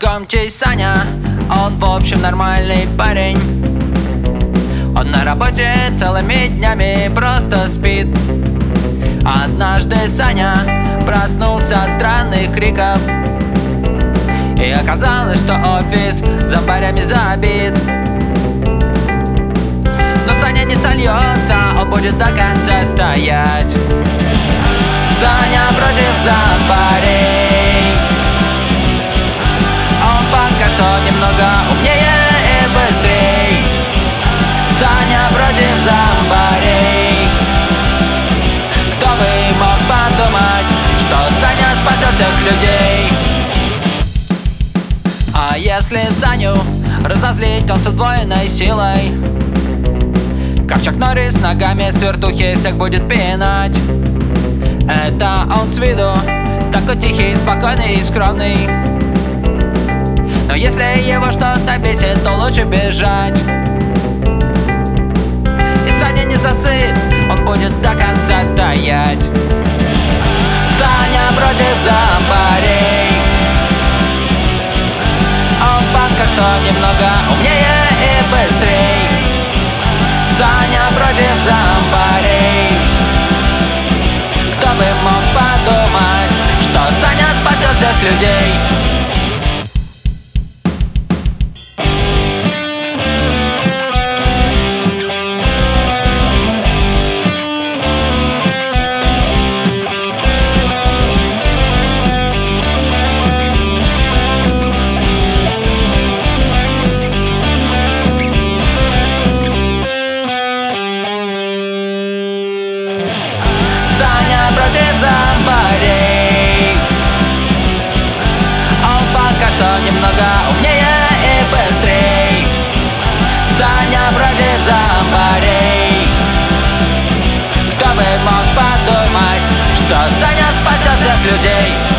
громкий Саня. Он в общем нормальный парень. Он на работе целыми днями просто спит. Однажды Саня проснулся от странных криков. И оказалось, что офис за барями забит. Но Саня не сольется, он будет до конца стоять. Саня против зомбарей А если Саню разозлить, он с удвоенной силой. Чак Норрис ногами свертухи всех будет пинать. Это он с виду такой тихий, спокойный и скромный. Но если его что-то бесит, то лучше бежать. И Саня не засыт, он будет до конца стоять. Саня против зомбарей немного. Умнее и быстрей. Саня против зомбарей Кто бы мог подумать, что Саня спасет всех людей Против зомбарей Он пока что немного умнее и быстрей. Саня против зомбарей Кто бы мог подумать, что Саня спасет всех людей